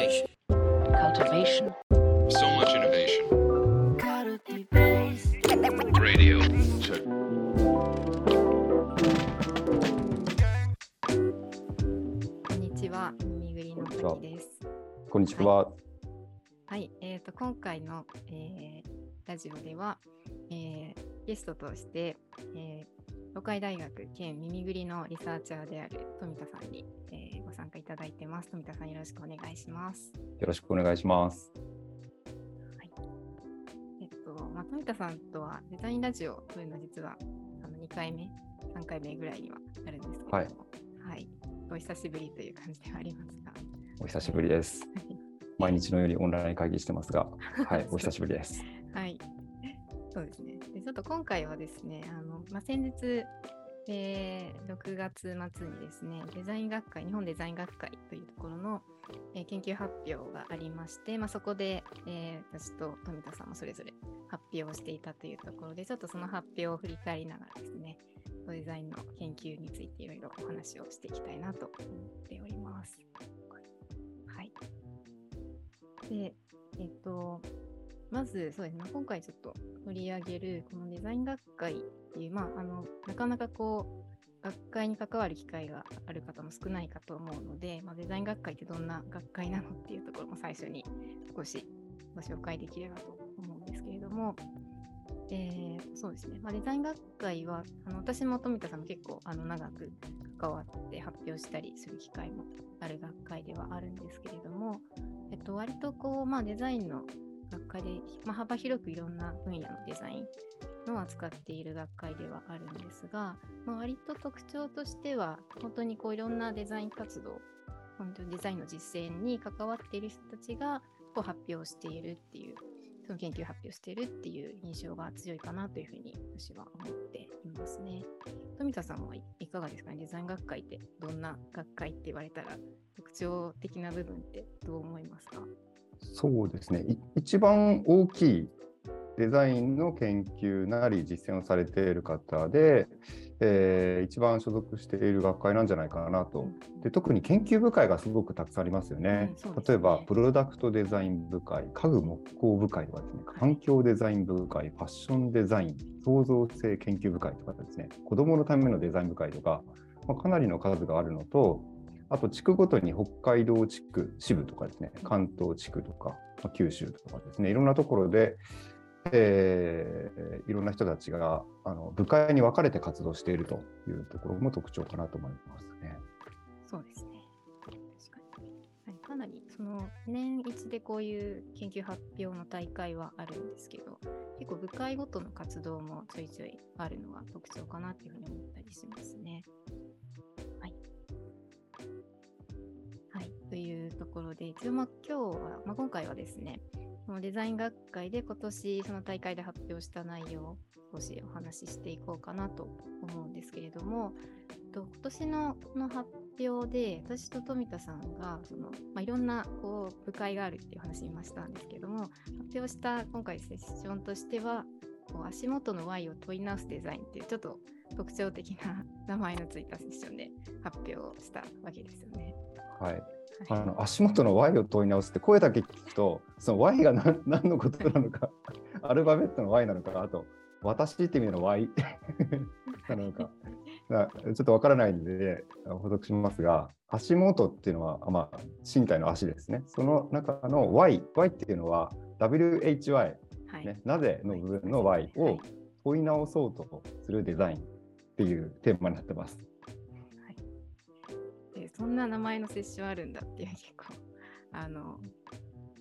Cultivation. cultivation, So much innovation. Radio. Check. こんにちは、耳ぐりの滝です。こんにちは。はい、えー、と今回の、えーラジオでは、えーゲストとして、えー東海大学兼耳ぐりのリサーチャーである富田さんに、えーご参加いただいてます。富田さんよろしくお願いします。よろしくお願いします。えっと、まあ、富田さんとはデザインラジオというのは実はあの2回目、3回目ぐらいにはなるんですけれども、はいはい、お久しぶりという感じではありますが、お久しぶりです。毎日のようにオンライン会議してますが、はい、お久しぶりです。今回はですね、あのまあ、先日、えー6月末にですね、デザイン学会、日本デザイン学会というところの、えー研究発表がありまして、まあ、そこで、えー私と富田さんもそれぞれ発表をしていたというところで、ちょっとその発表を振り返りながらですね、デザインの研究についていろいろお話をしていきたいなと思っております。はい。で、えっと、まずそうですね、今回ちょっと取り上げるこのデザイン学会っていう、まあ、あのなかなかこう学会に関わる機会がある方も少ないかと思うので、まあ、デザイン学会ってどんな学会なのっていうところも最初に少しご紹介できればと思うんですけれども、えーそうですね、まあ、デザイン学会はあの私も富田さんも結構あの長く関わって発表したりする機会もある学会ではあるんですけれども、えっと、割とこう、まあ、デザインの学会で、まあ、幅広くいろんな分野のデザインの扱っている学会ではあるんですが、まあ、割と特徴としては本当にこういろんなデザイン活動本当にデザインの実践に関わっている人たちがこう発表しているっていうその研究発表しているっていう印象が強いかなというふうに私は思っていますね。富田さんはいかがですかね？デザイン学会ってどんな学会って言われたら特徴的な部分ってどう思いますか？そうですね。い一番大きいデザインの研究なり実践をされている方で、えー一番所属している学会なんじゃないかなと。で特に研究部会がすごくたくさんありますよね。うんね例えば、プロダクトデザイン部会、家具木工部会とかですね、環境デザイン部会、ファッションデザイン、創造性研究部会とかですね、子どものためのデザイン部会とか、まあ、かなりの数があるのと、あと地区ごとに北海道地区、支部とかですね、関東地区とか、まあ九州とかですね、いろんなところで、えーいろんな人たちがあの部会に分かれて活動しているというところも特徴かなと思いますね。そうですね。確かに。はい、かなり、その、年一でこういう研究発表の大会はあるんですけど、結構部会ごとの活動もちょいちょいあるのが特徴かなというふうに思ったりしますね。はい。はい。ところで、一応、ま、今日は、まあ、今回はですね、このデザイン学会で今年その大会で発表した内容を少しお話ししていこうかなと思うんですけれども、と今年のこの発表で私と富田さんがその、まあ、いろんなこう部会があるっていう話を今したんですけども発表した今回セッションとしてはこう足元の Y を問い直すデザインっていうちょっと特徴的な名前のついたセッションで発表したわけですよね。はい、あの足元の Y を問い直すって声だけ聞くとその Y が何 何のことなのか アルファベットの Y なのかあと私って意味の Y なのかなちょっとわからないんで補足しますが足元っていうのはあまあ身体の足ですね。その中の Y Y っていうのは WHY、はい。ね、なぜの部分の Y を問い直そうとするデザインっていうテーマになってます。でそんな名前のセッションあるんだっていう結構あの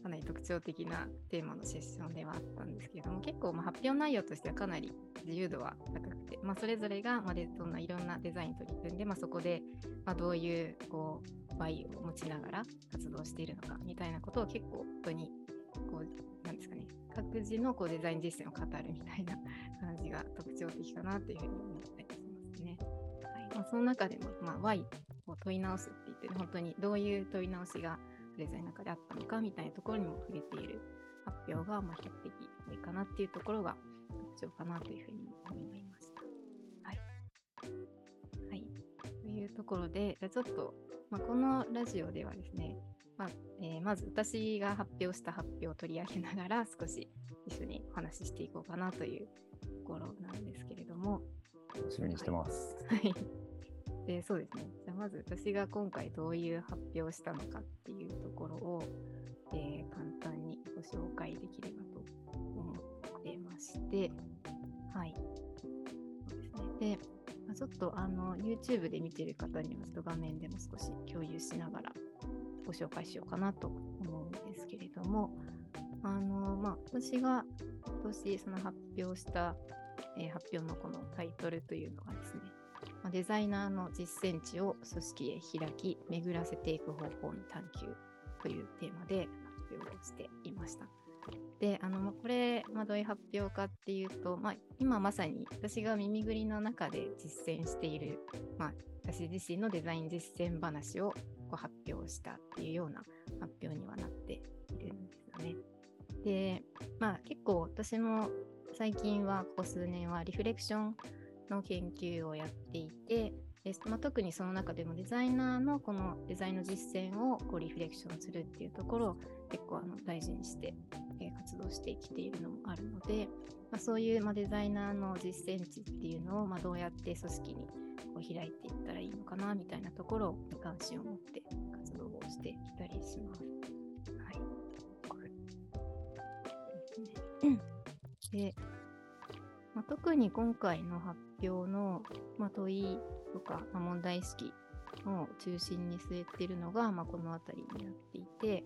かなり特徴的なテーマのセッションではあったんですけれども結構まあ発表内容としてはかなり自由度は高くて、まあ、それぞれがまあでそんないろんなデザイン取り組んで、まあ、そこでまあどういうこうバイを持ちながら活動しているのかみたいなことを結構本当にこうなんですかね各自のこうデザイン実践を語るみたいな感じが特徴的かなというふうに思ったりしますね。はいまあ、その中でも、まあ、Y を問い直すって言って、ね、本当にどういう問い直しがデザインの中であったのかみたいなところにも触れている発表が、まあ、比較的多いかなっていうところが特徴かなというふうに思いました。はい。はい。というところで、じゃあちょっと、まあ、このラジオではですね、まあえーまず私が発表した発表を取り上げながら少し一緒にお話ししていこうかなというところなんですけれども、楽しみにしてます。はい。で、そうですね。じゃあまず私が今回どういう発表をしたのかっていうところを、えー簡単にご紹介できればと思ってまして、はい。そうですね。で、まあちょっとあの YouTube で見てる方にはちょっと画面でも少し共有しながらご紹介しようかなと思うんですけれども、あの、まあ、私が今年その発表した、えー発表のこのタイトルというのがですね、まあデザイナーの実践値を組織へ開き、巡らせていく方法に探求というテーマで発表をしていました。で、あの、これ、まあ、どういう発表かっていうと、まあ、今まさに私が耳ぐりの中で実践している、まあ、私自身のデザイン実践話をこう発表したっていうような発表にはなっているんですよね。で、まあ結構私も最近はここ数年はリフレクションの研究をやっていて、でまあ、特にその中でもデザイナーのこのデザインの実践をこうリフレクションするっていうところを結構あの大事にして、えー活動してきているのもあるので、まあ、そういう、まあ、デザイナーの実践値っていうのを、まあ、どうやって組織にこう開いていったらいいのかなみたいなところに関心を持って活動をしていたりします。はい。ですねで、まあ、特に今回の発表の、まあ、問いとか、まあ、問題意識を中心に据えているのが、まあ、この辺りになっていて、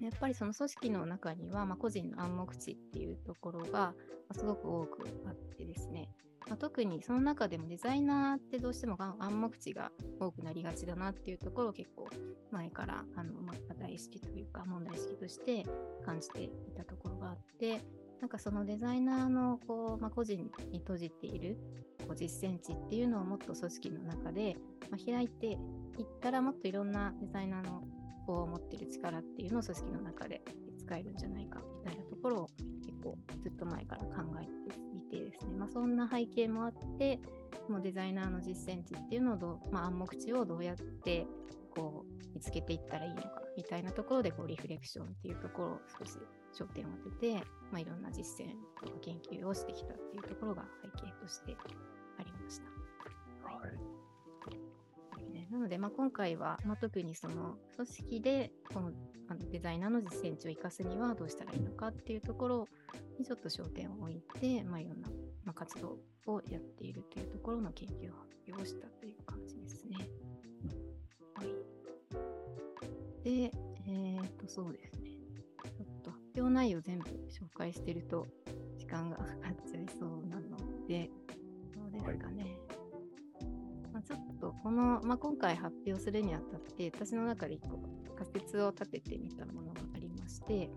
やっぱりその組織の中には、まあ、個人の暗黙知っていうところが、すごく多くあってですね、まあ、特にその中でもデザイナーってどうしても暗黙知が多くなりがちだなっていうところを結構前からあの、まあ、意識というか問題意識として感じていたところがあってなんかそのデザイナーのこう、まあ、個人に閉じているこう実践値っていうのをもっと組織の中で、まあ、開いていったらもっといろんなデザイナーのこう持ってる力っていうのを組織の中で使えるんじゃないかみたいなところを結構ずっと前から考えていてですね、まあ、そんな背景もあってもうデザイナーの実践値っていうのをどう、まあ、暗黙知をどうやってこう見つけていったらいいのかみたいなところでこうリフレクションっていうところを少し焦点を当てて、まあ、いろんな実践とか研究をしてきたっていうところが背景としてありました。はい。ねなので、まあ、今回は、まあ、特にその組織でこのあのデザイナーの実践値を生かすにはどうしたらいいのかっていうところにちょっと焦点を置いて、まあ、いろんな、まあ、活動をやっているというところの研究発表をしたという感じですと、そうですね。ちょっと発表内容全部紹介してると時間が かかっちゃいそうなので、どうですかね。まあ、ちょっとこの、まあ、今回発表するにあたって私の中で一個仮説を立ててみたものがありまして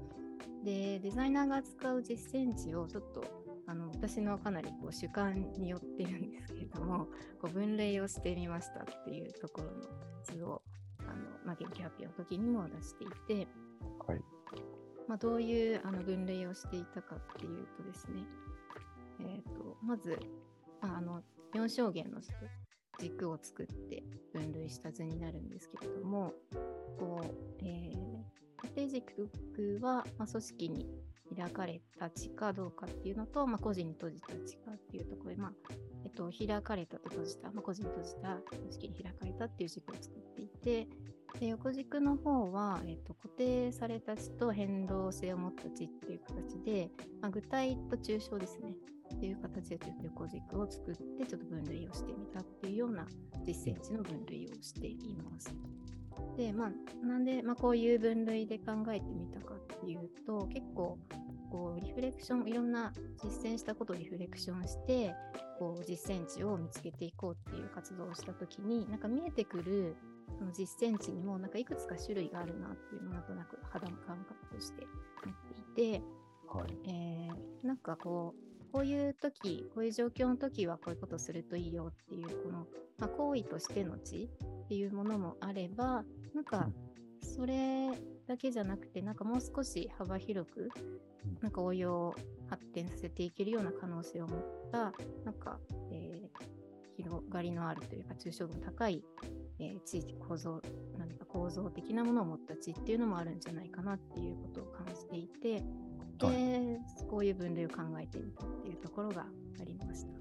でデザイナーが使う実践値をちょっとあの私のかなりこう主観によってるんですけれどもこう分類をしてみましたっていうところの図をまあ、研究発表の時にも出していて、はい。まあ、どういうあの分類をしていたかっていうとですね、えー、とまず、まあ、あの4象限の軸を作って分類した図になるんですけれども、こうえー縦軸は、まあ、組織に開かれた値かどうかっていうのと、まあ、個人に閉じた値かっていうところで、まあえっと、開かれたと閉じた、まあ、個人に閉じた、組織に開かれたっていう軸を作っていて、で横軸の方は、えっと、固定された値と変動性を持った値っていう形で、まあ、具体と抽象ですね。っていう形でちょっと横軸を作ってちょっと分類をしてみたっていうような実践値の分類をしています。で、まあ、なんで、まあ、こういう分類で考えてみたかっていうと、結構、こう、リフレクション、いろんな実践したことをリフレクションして、こう、実践値を見つけていこうっていう活動をしたときに、なんか見えてくる、その実践値にも、なんかいくつか種類があるなっていうのをなんとなく肌の感覚として持っていて、はい。えーなんかこう、こういう時、こういう状況の時はこういうことをするといいよっていう、この、まあ、行為としての知っていうものもあれば、なんか、それだけじゃなくて、なんかもう少し幅広く、なんか応用を発展させていけるような可能性を持った、なんか、えー広がりのあるというか、抽象度の高いえー地域構造、何か構造的なものを持った地っていうのもあるんじゃないかなっていうことを感じていて、で、はこういう分類を考えてみたっていうところがありました。は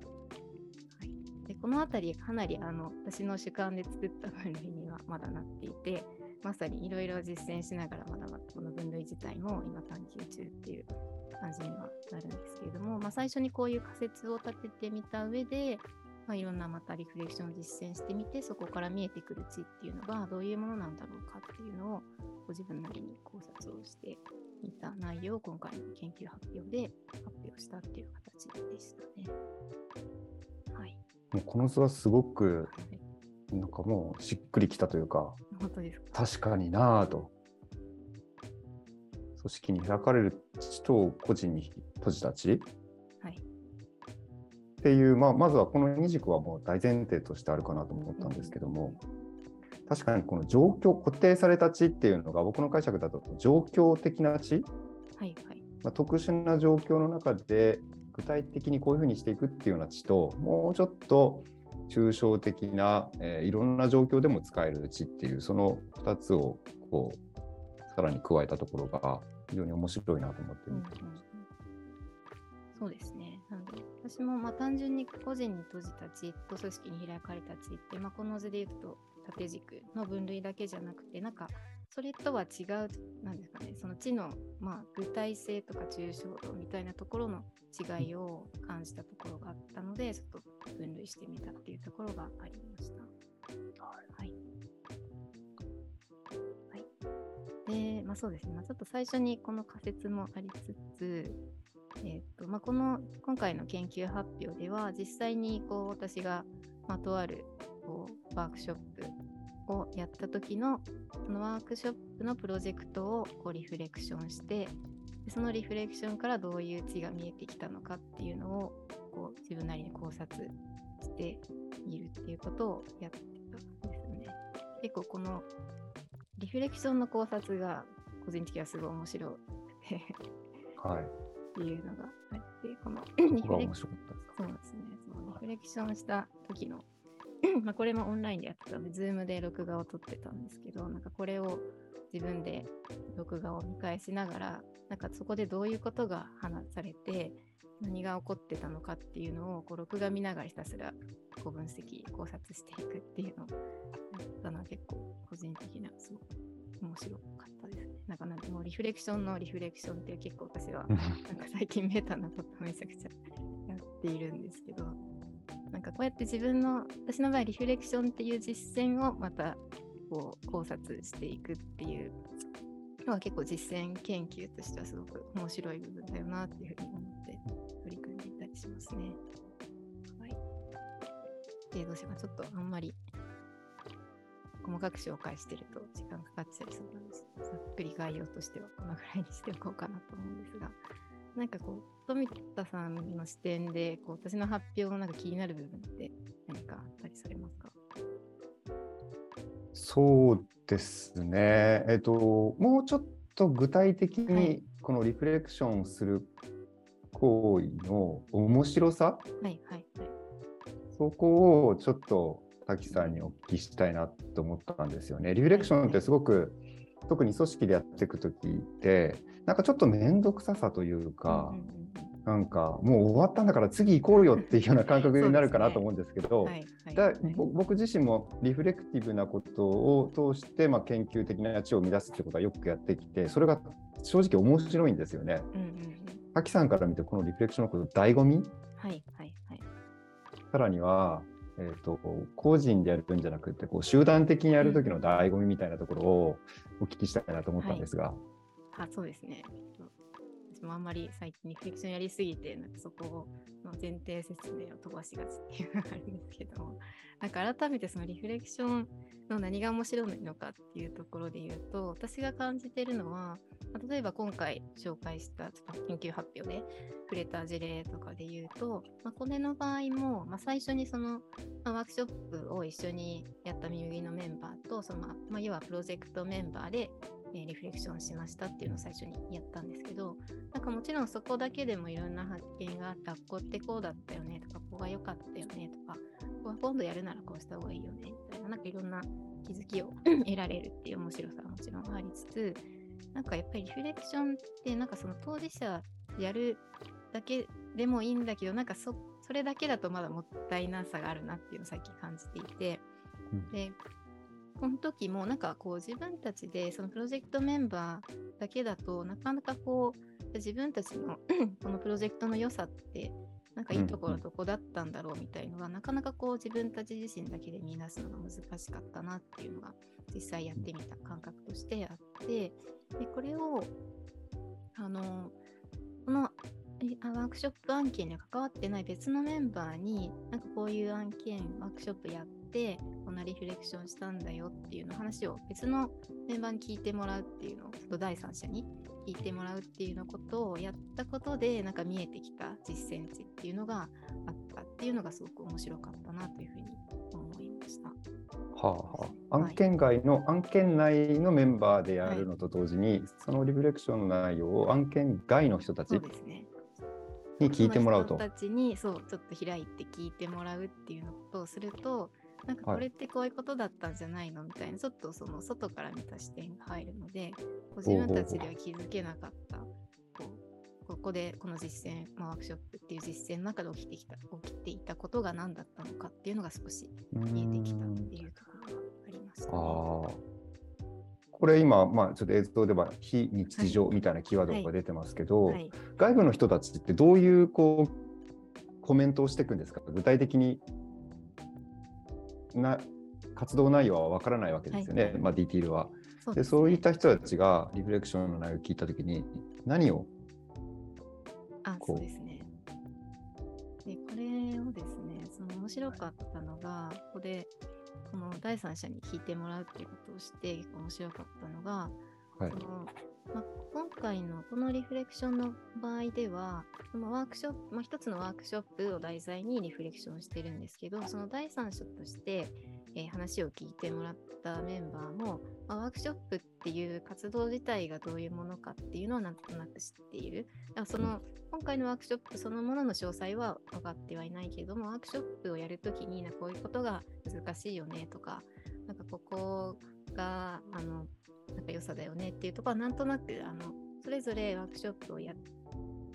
い、でこのあたりかなりあの私の主観で作った分類にはまだなっていてまさにいろいろ実践しながらまだまだこの分類自体も今探求中っていう感じにはなるんですけれども、まあ、最初にこういう仮説を立ててみた上で、まあ、いろんなまたリフレクションを実践してみてそこから見えてくる地っていうのがどういうものなんだろうかっていうのをご自分なりに考察をしてみた内容を今回の研究発表で発表したっていう形でしたね。はい。もうこの図はすごくはいなんかもうしっくりきたというか本当ですか？確かになぁと組織に開かれる地と個人に閉じた地はい。っていう、まあ、まずはこの二軸はもう大前提としてあるかなと思ったんですけども、確かにこの状況固定された地っていうのが僕の解釈だと状況的な地、はい。はい。まあ、特殊な状況の中で具体的にこういうふうにしていくっていうような地ともうちょっと抽象的な、えーいろんな状況でも使える地っていうその2つをこうさらに加えたところが非常に面白いなと思ってうんうんうん見てましそうですね。なので、私もまあ単純に個人に閉じた地と組織に開かれた地って、まあ、この図で言うと縦軸の分類だけじゃなくて、なんかそれとは違う、なんですかね、その地の、まあ、具体性とか抽象度みたいなところの違いを感じたところがあったので、ちょっと分類してみたっていうところがありました。はい。はい。で、まあそうですね。まあ、ちょっと最初にこの仮説もありつつ、えーとまあ、この今回の研究発表では実際にこう私が、まあ、とあるこうワークショップをやった時のそのワークショップのプロジェクトをこうリフレクションしてそのリフレクションからどういう値が見えてきたのかっていうのをこう自分なりに考察しているっていうことをやってたんですね。結構このリフレクションの考察が個人的にはすごい面白くて。はい。っていうのがあって、このこリフレク面白かったですか？そうですね、そのリフレクションした時の、まあこれもオンラインでやってたので、ズームで録画を撮ってたんですけど、なんかこれを自分で録画を見返しながら、なんかそこでどういうことが話されて、何が起こってたのかっていうのをこう録画見ながらひたすらこう分析、考察していくっていうのをやったのは結構個人的にはすごく面白かったですね。なんかなんかもうリフレクションのリフレクションって結構私はなんか最近メタなことをめちゃくちゃやっているんですけど、なんかこうやって自分の、私の場合リフレクションっていう実践をまたこう考察していくっていうのは結構実践研究としてはすごく面白い部分だよなっていうふうに思って取り組んでいたりしますね。はい。で、どうしようか、ちょっとあんまり細かく紹介してると時間かかっちゃいそうなんです。ざっくり概要としてはこのぐらいにしておこうかなと思うんですが、なんかこう、富田さんの視点で、こう私の発表のなんか気になる部分って何かあったりされますか？そうですね。えっと、もうちょっと具体的はいにこのリフレクションする行為の面白さ、はいはいはい。そこをちょっと滝さんにお聞きしたいなと思ったんですよね。リフレクションってすごく、特に組織でやっていくときって、なんかちょっと面倒くささというか、うんうんうんなんかもう終わったんだから次行こうよっていうような感覚になるかなと思うんですけど、はいはいだはいぼ僕自身もリフレクティブなことを通して、まあ、研究的な知を生み出すってことはよくやってきてそれが正直面白いんですよね。うんうんうん滝さんから見てこのリフレクションのこと醍醐味？はいはいはい。さらには、えー、と個人でやるんじゃなくてこう集団的にやる時の醍醐味みたいなところをお聞きしたいなと思ったんですが、あ、そうですね。私もあんまり最近リフレクションやりすぎて、なんかそこの前提説明を飛ばしがちっていうのがあるんですけども、なんか改めてそのリフレクションの何が面白いのかっていうところで言うと、私が感じてるのは、例えば今回紹介したちょっと研究発表で触れた事例とかで言うと、まあ、これの場合も、まあ、最初にその、ま、ワークショップを一緒にやったみゆぎのメンバーと、そのまあ、要はプロジェクトメンバーで、えーリフレクションしましたっていうのを最初にやったんですけど、なんかもちろんそこだけでもいろんな発見があって、あここってこうだったよねとか、ここが良かったよねとか、ここは今度やるならこうした方がいいよねみたいな、なんかいろんな気づきを 得られるっていう面白さはもちろんありつつ、なんかやっぱりリフレクションって、なんかその当事者やるだけでもいいんだけど、なんかそそれだけだとまだもったいなさがあるなっていうのを最近感じていて、うん。で、この時もなんかこう自分たちでそのプロジェクトメンバーだけだとなかなかこう自分たちの このプロジェクトの良さってなんかいいところはどこだったんだろうみたいのが、なかなかこう自分たち自身だけで見出すのが難しかったなっていうのが実際やってみた感覚としてあってでこれをあのこのえあワークショップ案件には関わってない別のメンバーになんかこういう案件ワークショップやってこんなリフレクションしたんだよっていうの話を別のメンバーに聞いてもらうっていうのを第三者に聞いてもらうっていうのことをやったことでなんか見えてきた実践値っていうのがあったっていうのがすごく面白かったなというふうに思いました。はあはあ、はい案件外の、案件内のメンバーでやるのと同時に、そのリフレクションの内容を案件外の人たちね。に聞いてもらうとたちにそうちょっと開いて聞いてもらうっていうのとするとなんかはいこれってこういうことだったんじゃないのみたいなちょっとその外から見た視点が入るのでこう自分たちでは気づけなかったこうここでこの実践、まあ、ワークショップっていう実践の中で起きてきた起きていたことが何だったのかっていうのが少し見えてきたっていうところがありました、ね。ああ。これ今、まあ、ちょっと映像では非日常みたいなキーワードが出てますけど、はい、外部の人たちってどういうこうコメントをしていくんですか？具体的にな活動内容はわからないわけですよね、はい。まあ、ディティールは。そうでそういった人たちがリフレクションの内容を聞いたときに何をあ、こそううですね。で、これをですね、その面白かったのが、ここで、この第三者に聞いてもらうっていうことをして、結構面白かったのが、はい。そのまあ、今回のこのリフレクションの場合では、そのワークショップ、まあ、一つのワークショップを題材にリフレクションしてるんですけど、その第三者として、えー話を聞いてもらったメンバーも、まあ、ワークショップっていう活動自体がどういうものかっていうのはなんとなく知っている。だからその今回のワークショップそのものの詳細は分かってはいないけれども、ワークショップをやるときになこういうことが難しいよねとか、なんかここがあのなんか良さだよねっていうところはなんとなくあのそれぞれワークショップをやっ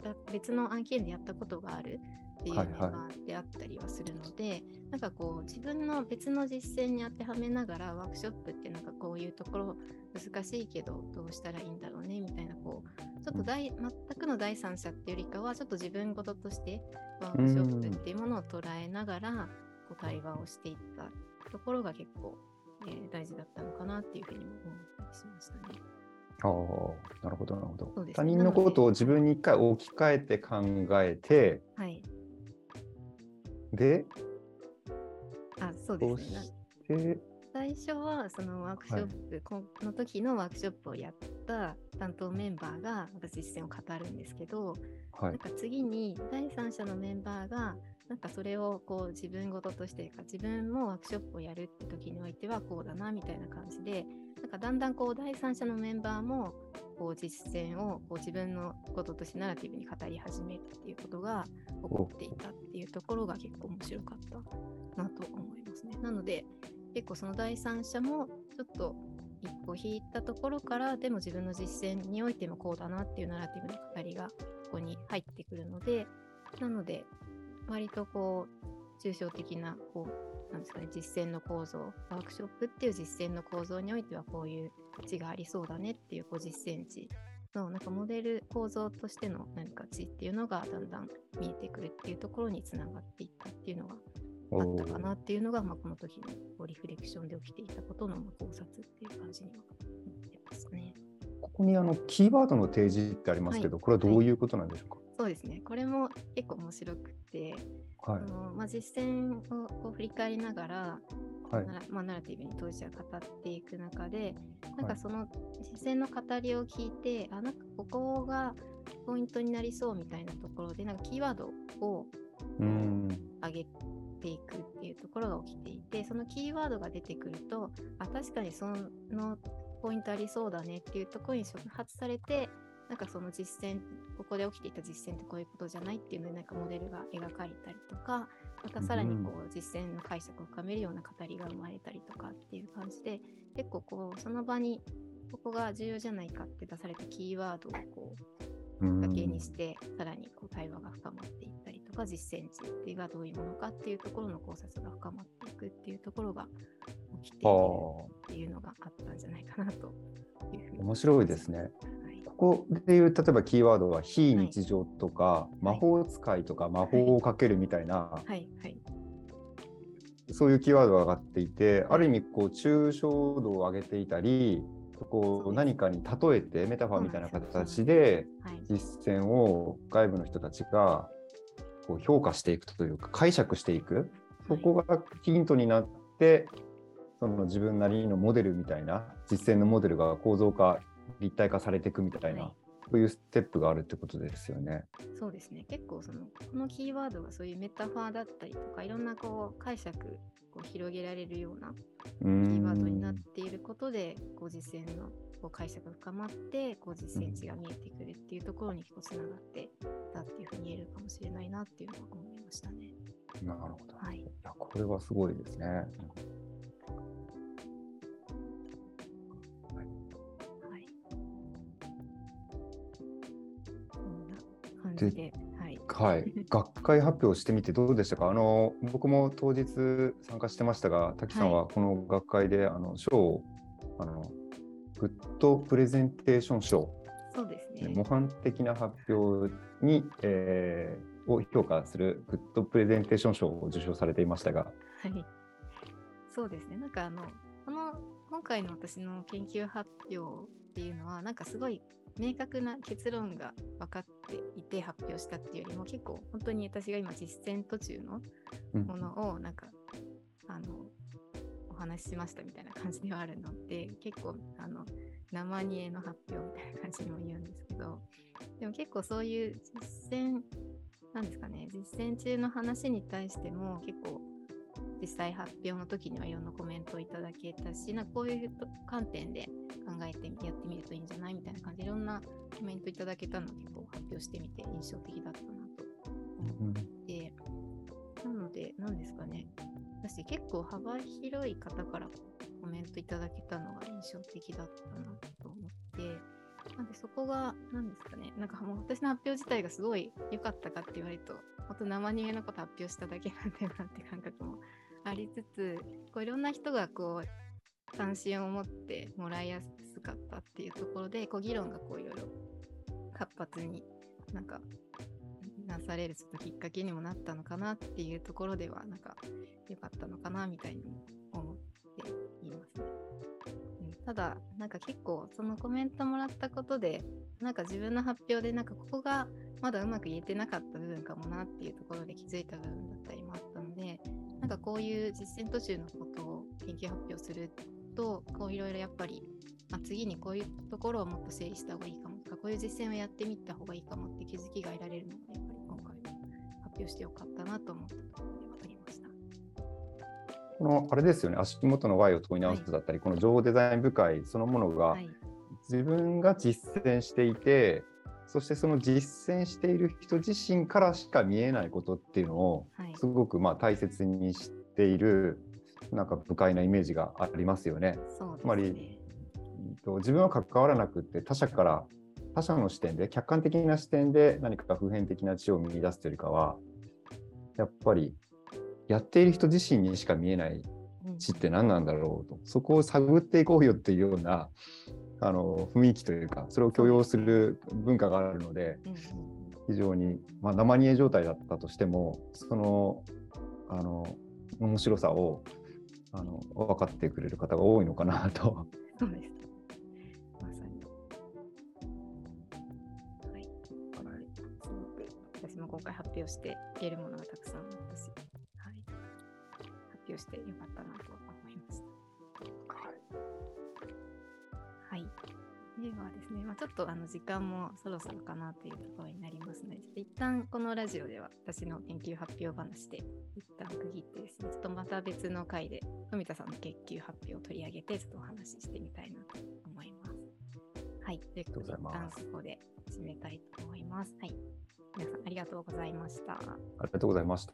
た別の案件でやったことがあるっていうメンはい。はいバーであったりはするので、なんかこう自分の別の実践に当てはめながらワークショップってなんかこういうところ難しいけどどうしたらいいんだろうねみたいなこうちょっと第全くの第三者っていうよりかはちょっと自分事としてワークショップっていうものを捉えながらこう対話をしていったところが結構、えー大事だったのかなっていうふうにも思ったりしましたね。ああなるほどなるほど、ね。他人のことを自分に一回置き換えて考えてはい。であ、そうそですね。なして？最初はそのワークショップ、この時のワークショップをやった担当メンバーがまた実践を語るんですけど、はい。なんか次に第三者のメンバーがなんかそれをこう自分事としてか自分もワークショップをやるって時においてはこうだなみたいな感じでなんかだんだんこう第三者のメンバーもこう実践をこう自分のこととしてナラティブに語り始めるっていうことが起こっていたっていうところが結構面白かったなと思いますね。なので結構その第三者もちょっと一歩引いたところからでも自分の実践においてもこうだなっていうナラティブの語りがここに入ってくるのでなので割とこう抽象的なこうなんですかね実践の構造ワークショップっていう実践の構造においてはこういう値がありそうだねっていうこう実践値のなんかモデル構造としての何か値っていうのがだんだん見えてくるっていうところにつながっていったっていうのがあったかなっていうのが、まあ、この時のこうリフレクションで起きていたことのま考察っていう感じには思ってます。ここにあのキーワードの提示ってありますけど、はい。これはどういうことなんでしょうそうですね。これも結構面白くて、か。はい。あのまあ、実践をこう振り返りながら、はい。まあ、ナラティブに当事者が語っていく中で、なんはい。かその実践の語りを聞いて、あなんかここがポイントになりそうみたいなところで、なんかキーワードを上げていくっていうところが起きていてそのキーワードが出てくるとあ確かにそのポイントありそうだねっていうところに触発されて、なんかその実践、ここで起きていた実践ってこういうことじゃないっていうので、なんかモデルが描かれたりとか、またさらにこう実践の解釈を深めるような語りが生まれたりとかっていう感じで、結構こう、その場にここが重要じゃないかって出されたキーワードをこう、うん。だけにして、さらにこう対話が深まっていったりとか、実践値っていうがどういうものかっていうところの考察が深まっていくっていうところが起きているあっていうのがあったんじゃないかなというふうにあ、面白いですね。はい。ここでいう例えばキーワードは非日常とか、魔法使いとか魔法をかけるみたいな、はいはい。そういうキーワードが上がっていて、ある意味こう抽象度を上げていたりこそう何かに例えてメタファーみたいな形ではい。実践を外部の人たちがこう評価していくというか解釈していく。そこがヒントになってその自分なりのモデルみたいな実践のモデルが構造化立体化されていくみたいな、はいそういうステップがあるってことですよね。そうですね結構そのこのキーワードがそういうメタファーだったりとかいろんなこう解釈こう広げられるようなキキーワードになっていることでこう実践のこう解釈が深まってこう実践値が見えてくるっていうところに結構つながってたっていうふうに言えるかもしれないなっていうのは思いましたね。なるほど。はいいやこれはすごいですね。感じで、はい。はい、学会発表してみてどうでしたか？あの僕も当日参加してましたが滝さんはこの学会で、あの賞をあのグッドプレゼンテーション賞、そうですね。模範的な発表に、えーを評価するグッドプレゼンテーション賞を受賞されていましたが、はい。そうですね。なんかあの、この今回の私の研究発表っていうのは、なんかすごい明確な結論が分かっていて発表したっていうよりも、結構本当に私が今実践途中のうん。ものをなんか、あの、お話ししましたみたいな感じではあるので、結構あの、生煮えの発表みたいな感じにも言うんですけど、でも結構そういう実践、なんですかね、実践中の話に対しても結構実際発表の時にはいろんなコメントをいただけたし、なんかこういうと観点で考えてみやってみるといいんじゃないみたいな感じでいろんなコメントいただけたのを結構発表してみて印象的だったなと思って、なので、何ですかね、私結構幅広い方からコメントいただけたのが印象的だったなと思って、なんでそこが、何ですかね、なんかもう私の発表自体がすごい良かったかって言われると、本当生人間のこと発表しただけなんだよなって感覚もありつつ、こういろんな人がこう、関心を持ってもらいやすかったっていうところで、こう議論がこういろいろ活発になんかなされるちょっときっかけにもなったのかなっていうところでは、なんか良かったのかなみたいに思っていますね。うんただ、なんか結構そのコメントもらったことで、なんか自分の発表でなんかここがまだうまく言えてなかった部分かもなっていうところで気づいた部分だったりもあったので、なんかこういう実践途中のことを研究発表すると、こういろいろやっぱり、まあ、次にこういうところをもっと整理した方がいいかもとか、こういう実践をやってみた方がいいかもって気づきが得られるので、やっぱり今回は発表してよかったなと思ったところではありました。このあれですよね足元の Y を問い直すだったり、この情報デザイン部会そのものが、はい。自分が実践していてそしてその実践している人自身からしか見えないことっていうのをはい。すごくまあ大切にしているなんか不快なイメージがありますよね。そうですつまり自分は関わらなくって他者から他者の視点で客観的な視点で何か普遍的な知を見出すというよりかはやっぱりやっている人自身にしか見えないうん。知って何なんだろうと。そこを探っていこうよっていうようなあの雰囲気というかそれを許容する文化があるのでうんうん。非常に、まあ、生煮え状態だったとしてもそのあの面白さをあの分かってくれる方が多いのかなと。そうです。まさに。はい。なのですごく私も今回発表して言えるものがたくさんあったし、はい。発表してよかったなとはい。ですね、まあ、ちょっとあの時間もそろそろかなというところになりますので、ちょっと一旦このラジオでは私の研究発表話で一旦区切ってですね、ちょっとまた別の回で富田さんの研究発表を取り上げて、ちょっとお話ししてみたいなと思います。はい、ということで、一ありがとうございます旦ここで締めたいと思います。はい、皆さんありがとうございました。ありがとうございました。